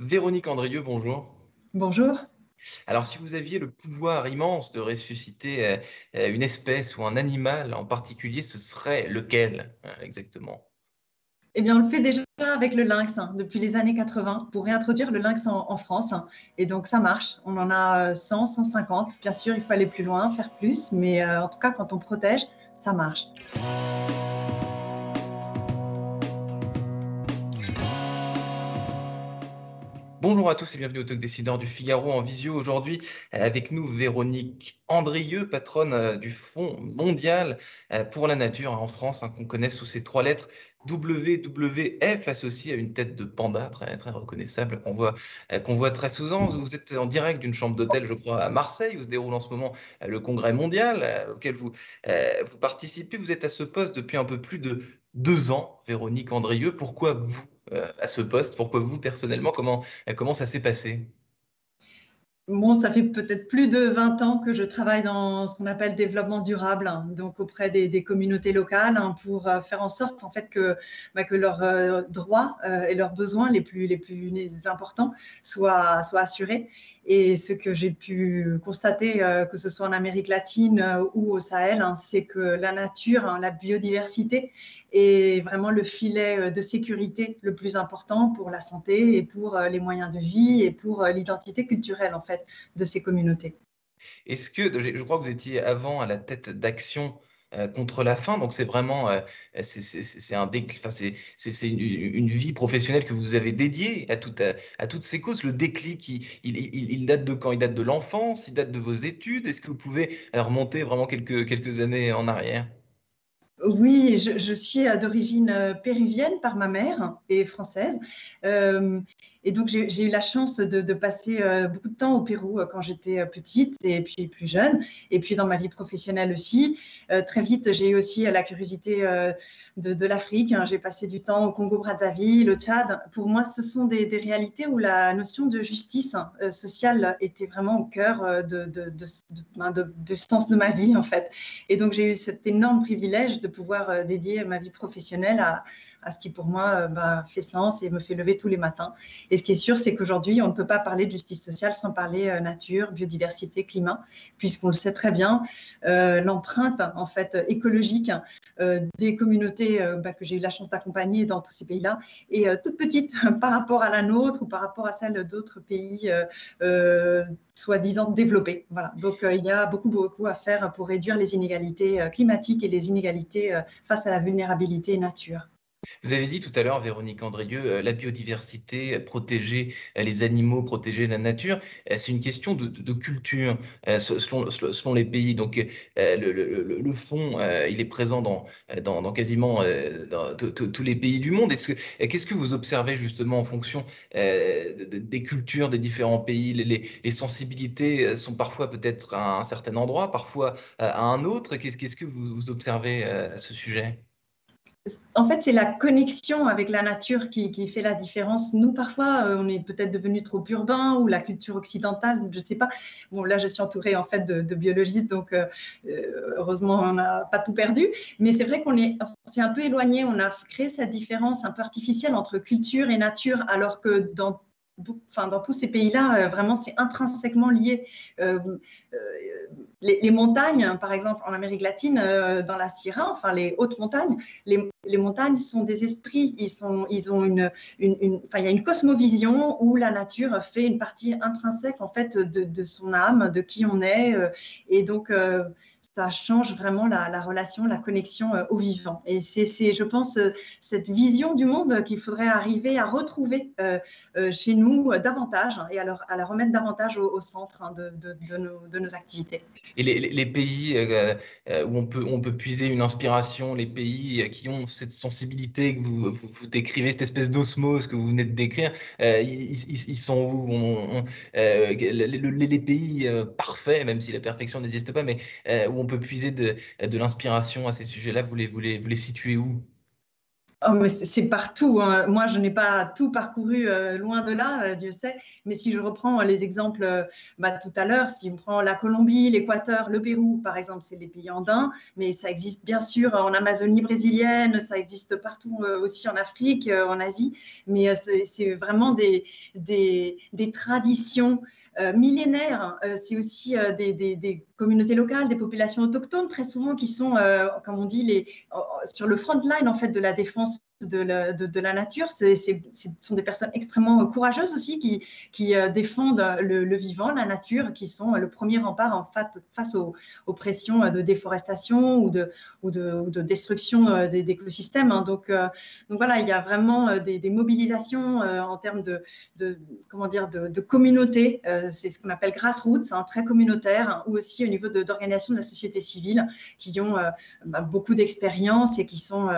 Véronique Andrieux, bonjour. Bonjour. Alors, si vous aviez le pouvoir immense de ressusciter euh, euh, une espèce ou un animal en particulier, ce serait lequel euh, exactement? Eh bien, on le fait déjà avec le lynx hein, depuis les années 80 pour réintroduire le lynx en, France. Hein. Et donc, ça marche. On en a 100, 150. Bien sûr, il faut aller plus loin, faire plus. Mais en tout cas, quand on protège, ça marche. Bonjour à tous et bienvenue au Talk Décideur du Figaro en visio aujourd'hui. Avec nous Véronique Andrieux, patronne euh, du Fonds mondial euh, pour la nature en France, hein, qu'on connaît sous ces trois lettres WWF, associé à une tête de panda très, très reconnaissable qu'on voit, euh, qu'on voit très souvent. Vous êtes en direct d'une chambre d'hôtel, je crois, à Marseille, où se déroule en ce moment le congrès mondial auquel vous, vous participez. Vous êtes à ce poste depuis un peu plus de deux ans, Véronique Andrieux. Pourquoi vous? À ce poste. Pourquoi vous, personnellement, comment, comment ça s'est passé? Bon, ça fait peut-être plus de 20 ans que je travaille dans ce qu'on appelle développement durable, hein, donc auprès des, communautés locales, hein, pour euh, faire en sorte en fait que, bah, que leurs euh, droits et leurs besoins les plus, les plus importants soient, soient assurés. Et ce que j'ai pu constater, euh, que ce soit en Amérique latine euh, ou au Sahel, hein, c'est que la nature, la biodiversité est vraiment le filet euh, de sécurité le plus important pour la santé et pour les moyens de vie et pour l'identité culturelle en fait de ces communautés. Est-ce que, je crois que vous étiez avant à la tête d'Action euh, contre la faim. Donc c'est vraiment euh, c'est un c'est une, une, vie professionnelle que vous avez dédiée à, tout, à, toutes ces causes. Le déclic, il, il, il, date de quand? Il date de l'enfance, il date de vos études? Est-ce que vous pouvez remonter vraiment quelques, quelques années en arrière? Oui, je, je suis d'origine péruvienne par ma mère et française. Euh, et donc, j'ai eu la chance de, passer euh, beaucoup de temps au Pérou euh, quand j'étais euh, petite et puis plus jeune, et puis dans ma vie professionnelle aussi. très vite, j'ai eu aussi la curiosité de, l'Afrique. Hein. J'ai passé du temps au Congo-Brazzaville, au Tchad. Pour moi, ce sont des, réalités où la notion de justice sociale était vraiment au cœur de, ben, de, sens de ma vie, en fait. Et donc, j'ai eu cet énorme privilège de pouvoir dédier ma vie professionnelle à, à ce qui pour moi euh, bah, fait sens et me fait lever tous les matins. Et ce qui est sûr, c'est qu'aujourd'hui, on ne peut pas parler de justice sociale sans parler euh, nature, biodiversité, climat, puisqu'on le sait très bien, euh, l'empreinte en fait écologique des communautés bah, que j'ai eu la chance d'accompagner dans tous ces pays-là est toute petite par rapport à la nôtre ou par rapport à celle d'autres pays soi-disant développés. Voilà. Donc il y a beaucoup beaucoup à faire pour réduire les inégalités climatiques et les inégalités face à la vulnérabilité nature. Vous avez dit tout à l'heure, Véronique Andrieux, euh, la biodiversité, euh, protéger euh, les animaux, protéger la nature, c'est une question de, culture selon, les pays. Donc, le, fond, il est présent dans, dans, quasiment tous les pays du monde. Qu'est-ce que vous observez justement en fonction des cultures des différents pays? Les, sensibilités sont parfois peut-être à un certain endroit, parfois à un autre. Qu'est-ce que vous observez à ce sujet? En fait, c'est la connexion avec la nature qui, fait la différence. Nous, parfois, euh, on est peut-être devenu trop urbain ou la culture occidentale, je ne sais pas. Bon, là, je suis entourée en fait de, biologistes, donc euh, euh, heureusement, on n'a pas tout perdu. Mais c'est vrai qu'on est, un peu éloigné. On a créé cette différence un peu artificielle entre culture et nature, alors que dans Enfin, dans tous ces pays-là, vraiment, c'est intrinsèquement lié les, montagnes, par exemple en Amérique latine, euh, dans la Sierra, enfin les hautes montagnes, les, montagnes sont des esprits. Ils, ont une, une, enfin, il y a une cosmovision où la nature fait une partie intrinsèque en fait de, de son âme, de qui on est, euh, et donc euh, ça change vraiment la, relation, la connexion euh, au vivant. Et c'est, je pense, euh, cette vision du monde qu'il faudrait arriver à retrouver euh, chez nous davantage et à, à, la remettre davantage au, centre hein, de, nos, activités. Et les, pays où on peut, on peut puiser une inspiration, les pays qui ont cette sensibilité que vous, décrivez, cette espèce d'osmose que vous venez de décrire, ils, sont où? Les, pays parfaits, même si la perfection n'existe pas, mais où on peut puiser de, l'inspiration à ces sujets-là, vous les, vous, vous les situez où? Oh, c'est partout. Hein. Moi, je n'ai pas tout parcouru, euh, loin de là, euh, Dieu sait. Mais si je reprends les exemples euh, bah, tout à l'heure, si on prend la Colombie, l'Équateur, le Pérou, par exemple, c'est les pays andins, mais ça existe bien sûr en Amazonie brésilienne, ça existe partout aussi en Afrique, en Asie. Mais c'est vraiment des traditions millénaires. c'est aussi des, des, des, communautés locales, des populations autochtones, très souvent qui sont, comme on dit, sur le front line en fait de la défense de la, nature. Ce sont des personnes extrêmement courageuses aussi qui, euh, défendent le, vivant, la nature, qui sont le premier rempart face aux, pressions de déforestation ou de, ou de, destruction euh, d'écosystèmes. Hein. Donc, euh, donc voilà, il y a vraiment des, mobilisations en termes de, de, comment dire, de, communauté. C'est ce qu'on appelle grassroots, hein, très communautaire, hein, ou aussi au niveau d'organisations de, la société civile qui ont bah, beaucoup d'expérience et qui sont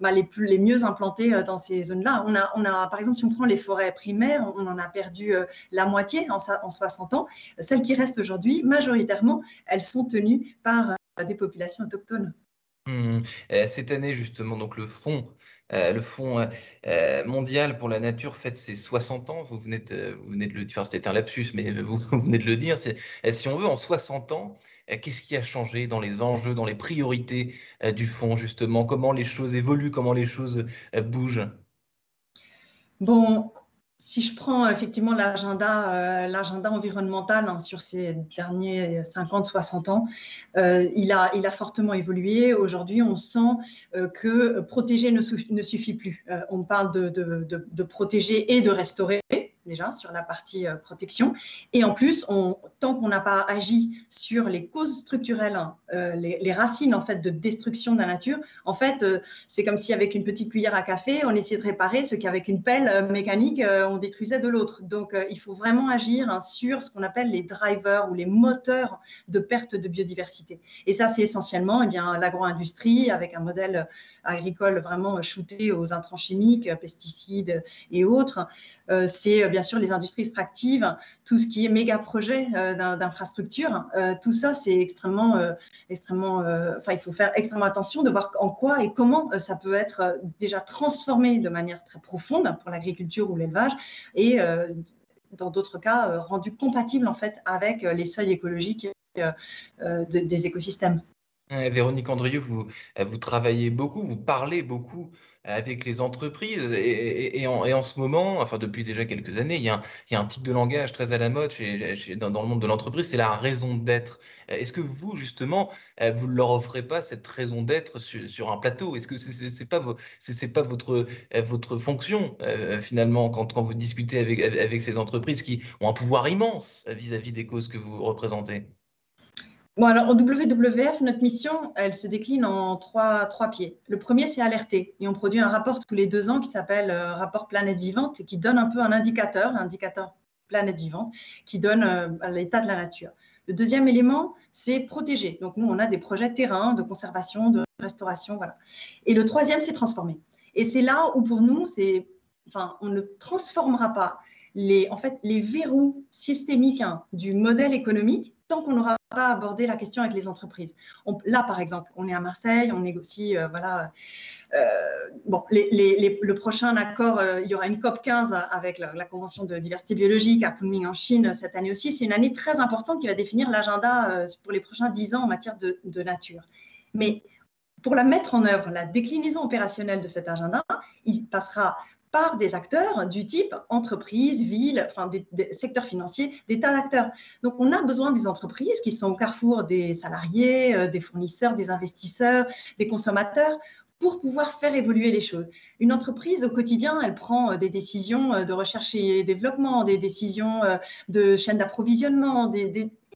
bah, les, plus, les mieux implantés euh, dans ces zones-là. On a, on a, par exemple, si on prend les forêts primaires, on en a perdu euh, la moitié en, en 60 ans. Celles qui restent aujourd'hui, majoritairement, elles sont tenues par euh, des populations autochtones. Mmh. Cette année, justement, donc le fonds le Fonds mondial pour la nature fête ses 60 ans. Vous venez de, vous venez de le dire, c'était un lapsus, mais vous, vous, venez de le dire. Si on veut, en 60 ans, qu'est-ce qui a changé dans les enjeux, dans les priorités euh, du fonds, justement? Comment les choses évoluent, comment les choses euh, bougent? Bon, si je prends effectivement l'agenda, environnemental hein, sur ces derniers 50-60 ans, il, a, fortement évolué. Aujourd'hui, on sent que protéger ne, suffit plus. on parle de, protéger et de restaurer déjà sur la partie euh, protection. Et en plus, on, tant qu'on n'a pas agi sur les causes structurelles, hein, euh, les, racines en fait de destruction de la nature, en fait, euh, c'est comme si avec une petite cuillère à café, on essayait de réparer ce qu'avec une pelle mécanique, on détruisait de l'autre. Donc, il faut vraiment agir hein, sur ce qu'on appelle les drivers ou les moteurs de perte de biodiversité. Et ça, c'est essentiellement eh bien l'agro-industrie avec un modèle agricole vraiment shooté aux intrants chimiques, pesticides et autres. c'est bien sûr les industries extractives, tout ce qui est méga projet euh, d'infrastructure, euh, tout ça c'est extrêmement, euh, extrêmement, enfin il faut faire extrêmement attention de voir en quoi et comment ça peut être déjà transformé de manière très profonde pour l'agriculture ou l'élevage et dans d'autres cas rendu compatible en fait avec les seuils écologiques des écosystèmes. Véronique Andrieux, vous travaillez beaucoup, vous parlez beaucoup avec les entreprises. Et, en, ce moment, enfin depuis déjà quelques années, il y, a un, type de langage très à la mode dans, le monde de l'entreprise, c'est la raison d'être. Est-ce que vous, justement, vous ne leur offrez pas cette raison d'être sur, un plateau? Est-ce que ce n'est pas, pas votre, votre fonction, finalement, quand, vous discutez avec, ces entreprises qui ont un pouvoir immense vis à -vis des causes que vous représentez? Bon, alors, au WWF, notre mission, elle se décline en trois, trois pieds. Le premier, c'est alerter. Et on produit un rapport tous les deux ans qui s'appelle euh, Rapport Planète Vivante et qui donne un peu un indicateur, l'indicateur Planète Vivante, qui donne euh, l'état de la nature. Le deuxième élément, c'est protéger. Donc, nous, on a des projets terrain de conservation, de restauration, voilà. Et le troisième, c'est transformer. Et c'est là où, pour nous, c'est, enfin, on ne transformera pas les, en fait, les verrous systémiques hein, du modèle économique tant qu'on n'aura abordé la question avec les entreprises. là, par exemple, on est à Marseille, on négocie, euh, voilà. Euh, bon, le prochain accord, euh, il y aura une COP 15 avec la, Convention de diversité biologique à Kunming en Chine cette année aussi. C'est une année très importante qui va définir l'agenda pour les prochains 10 ans en matière de, de nature. Mais pour la mettre en œuvre, la déclinaison opérationnelle de cet agenda, il passera par des acteurs du type entreprise, ville, enfin des, secteurs financiers, des tas d'acteurs. Donc on a besoin des entreprises qui sont au carrefour des salariés, euh, des fournisseurs, des investisseurs, des consommateurs pour pouvoir faire évoluer les choses. Une entreprise, au quotidien, elle prend euh, des décisions euh, de recherche et développement, des décisions de chaîne d'approvisionnement,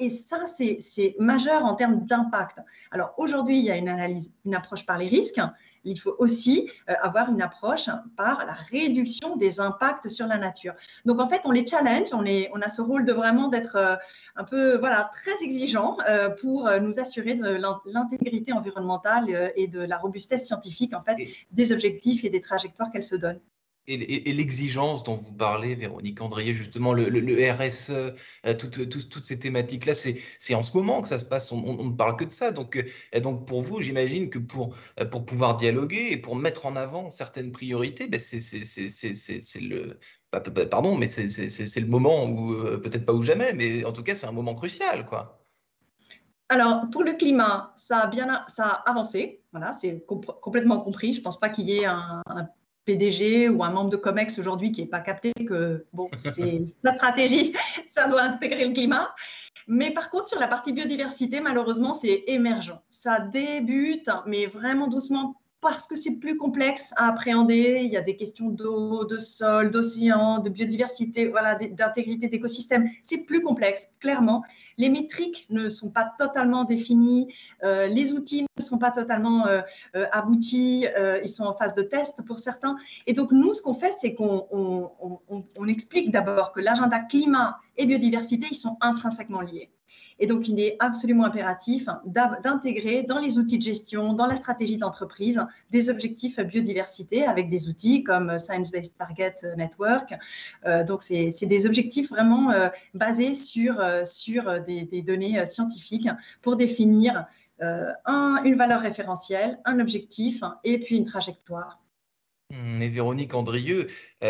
et ça, c'est majeur en termes d'impact. Alors aujourd'hui, il y a une analyse, une approche par les risques, il faut aussi euh, avoir une approche par la réduction des impacts sur la nature. Donc en fait, on les challenge, on, on a ce rôle de vraiment d'être euh, un peu voilà, très exigeant euh, pour nous assurer de l'intégrité environnementale et de la robustesse scientifique en fait, des objectifs et des trajectoires qu'elles se donnent. Et, l'exigence dont vous parlez, Véronique Andrier, justement, le, RSE, euh, toutes ces thématiques-là, c'est en ce moment que ça se passe, on, ne parle que de ça. Donc, euh, pour vous, j'imagine que pour, euh, pour pouvoir dialoguer et pour mettre en avant certaines priorités, ben c'est le... Pardon, mais c'est le moment où, peut-être pas ou jamais, mais en tout cas, c'est un moment crucial, quoi. Alors, pour le climat, ça a bien ça a avancé. Voilà, c'est complètement compris. Je ne pense pas qu'il y ait un PDG ou un membre de COMEX aujourd'hui qui n'est pas capté que bon, c'est la stratégie, ça doit intégrer le climat. Mais par contre, sur la partie biodiversité, malheureusement, c'est émergent. Ça débute, mais vraiment doucement, parce que c'est plus complexe à appréhender. Il y a des questions d'eau, de sol, d'océan, de biodiversité, voilà, d'intégrité d'écosystèmes. C'est plus complexe, clairement. Les métriques ne sont pas totalement définies, euh, les outils ne sont pas totalement euh, euh, aboutis, ils sont en phase de test pour certains. Et donc, nous, ce qu'on fait, c'est qu'on on explique d'abord que l'agenda climat et biodiversité, ils sont intrinsèquement liés. Et donc, il est absolument impératif d'intégrer dans les outils de gestion, dans la stratégie d'entreprise, des objectifs biodiversité avec des outils comme Science Based Target Network. Euh, donc, c'est des objectifs vraiment euh, basés sur, euh, sur des, données scientifiques pour définir une valeur référentielle, un objectif et puis une trajectoire. Mais Véronique Andrieux,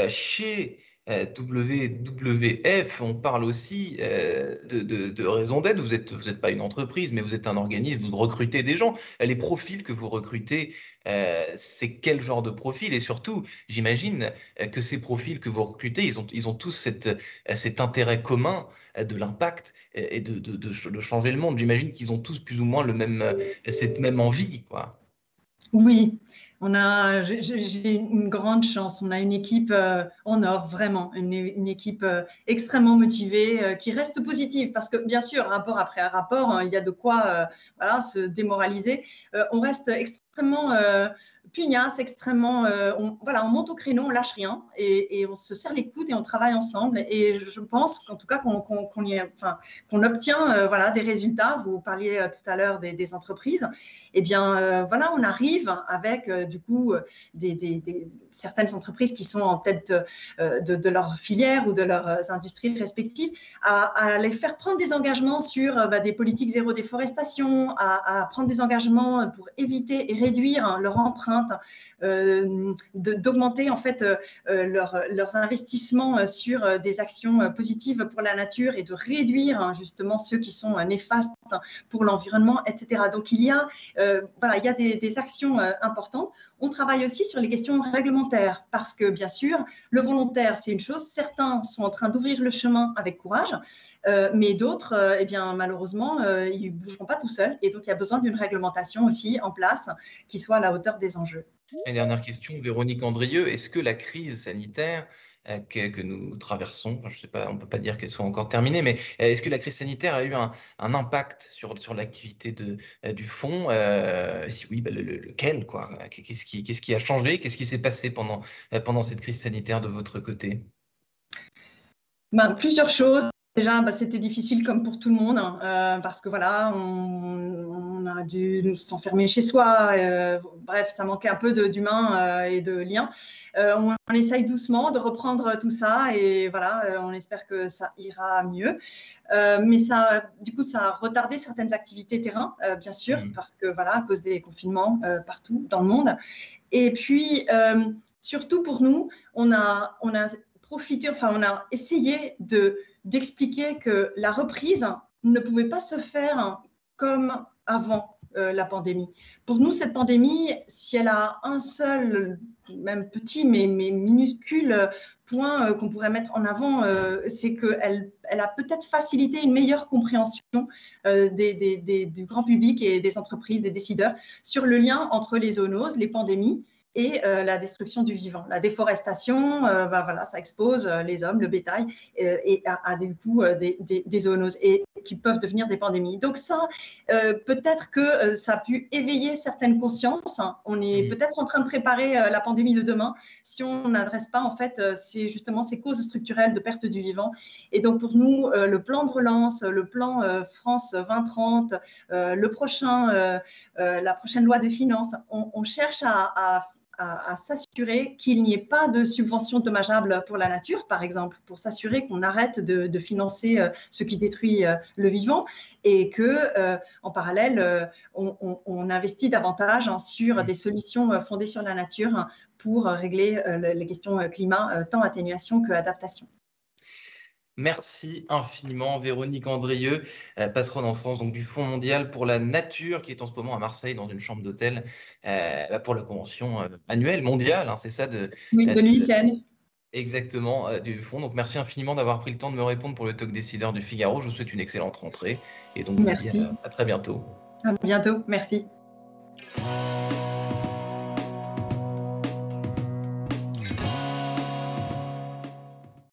chez WWF, on parle aussi euh, de, raison d'être. Vous n'êtes êtes pas une entreprise, mais vous êtes un organisme, vous recrutez des gens. Les profils que vous recrutez, euh, c'est quel genre de profil? Et surtout, j'imagine euh, que ces profils que vous recrutez, ils ont, tous cet intérêt commun de l'impact et de, de, changer le monde. J'imagine qu'ils ont tous plus ou moins le même, cette même envie. Quoi. Oui, on a, j'ai une grande chance. On a une équipe euh, en or, vraiment, une, équipe euh, extrêmement motivée, euh, qui reste positive, parce que bien sûr, rapport après rapport, hein, il y a de quoi se démoraliser. on reste extrêmement pugnace, extrêmement. Euh, on, voilà, on monte au créneau, on lâche rien et, on se serre les coudes et on travaille ensemble. Et je pense qu'en tout cas, qu'on obtient euh, voilà, des résultats. Vous parliez euh, tout à l'heure des, entreprises. Eh bien, voilà, on arrive avec du coup certaines entreprises qui sont en tête de, leur filière ou de leurs industries respectives à, les faire prendre des engagements sur bah, des politiques zéro déforestation, à, à prendre des engagements pour éviter et réduire leur empreinte euh, d'augmenter en fait euh, euh, leurs investissements sur des actions positives pour la nature et de réduire hein, justement ceux qui sont néfastes pour l'environnement, etc. Donc il y a, voilà, il y a des, actions importantes. On travaille aussi sur les questions réglementaires parce que bien sûr, le volontaire, c'est une chose. Certains sont en train d'ouvrir le chemin avec courage, mais d'autres, eh bien, malheureusement, ils ne bougeront pas tout seuls. Et donc, il y a besoin d'une réglementation aussi en place qui soit à la hauteur des enjeux. Et dernière question, Véronique Andrieux, est-ce que la crise sanitaire euh, que, nous traversons, je sais pas, on ne peut pas dire qu'elle soit encore terminée, mais euh, est-ce que la crise sanitaire a eu un, impact sur, sur l'activité euh, du fonds Si oui, bah, lequel Qu'est-ce qui, qui, a changé? Qu'est-ce qui s'est passé pendant, pendant cette crise sanitaire de votre côté? Ben, Plusieurs choses. Déjà, bah, c'était difficile comme pour tout le monde, hein, euh, parce que voilà, on, a dû s'enfermer chez soi. Euh, bref, ça manquait un peu d'humain euh, et de lien. On, essaye doucement de reprendre tout ça et voilà, on espère que ça ira mieux. mais ça, du coup, ça a retardé certaines activités terrain, bien sûr, mmh. parce que voilà, à cause des confinements partout dans le monde. Et puis, surtout pour nous, on a, on a profité, enfin, on a essayé de d'expliquer que la reprise ne pouvait pas se faire comme avant euh, la pandémie. Pour nous, cette pandémie, si elle a un seul, même petit, mais, minuscule point euh, qu'on pourrait mettre en avant, euh, c'est qu'elle elle a peut-être facilité une meilleure compréhension du grand public et des entreprises, des décideurs, sur le lien entre les zoonoses, les pandémies et euh, la destruction du vivant. La déforestation, euh, bah, voilà, ça expose euh, les hommes, le bétail, et à, des coups des, des, zoonoses et qui peuvent devenir des pandémies. Donc ça, peut-être que ça a pu éveiller certaines consciences. On est peut-être en train de préparer la pandémie de demain si on n'adresse pas en fait c'est justement ces causes structurelles de perte du vivant. Et donc pour nous, le plan de relance, le plan France 2030, le prochain, la prochaine loi des finances, on, cherche à à, s'assurer qu'il n'y ait pas de subventions dommageables pour la nature, par exemple, pour s'assurer qu'on arrête de, financer euh, ce qui détruit euh, le vivant et que, euh, en parallèle, on, investit davantage hein, sur des solutions fondées sur la nature pour régler les questions climat, tant atténuation que adaptation. Merci infiniment, Véronique Andrieux, euh, patronne en France donc, du Fonds mondial pour la nature, qui est en ce moment à Marseille dans une chambre d'hôtel euh, bah, pour la convention euh, annuelle mondiale. Hein, c'est ça de. Oui, de l'UICN. Exactement, du Fonds. Donc, merci infiniment d'avoir pris le temps de me répondre pour le talk décideur du Figaro. Je vous souhaite une excellente rentrée. Et donc, merci. à très bientôt. À bientôt. Merci.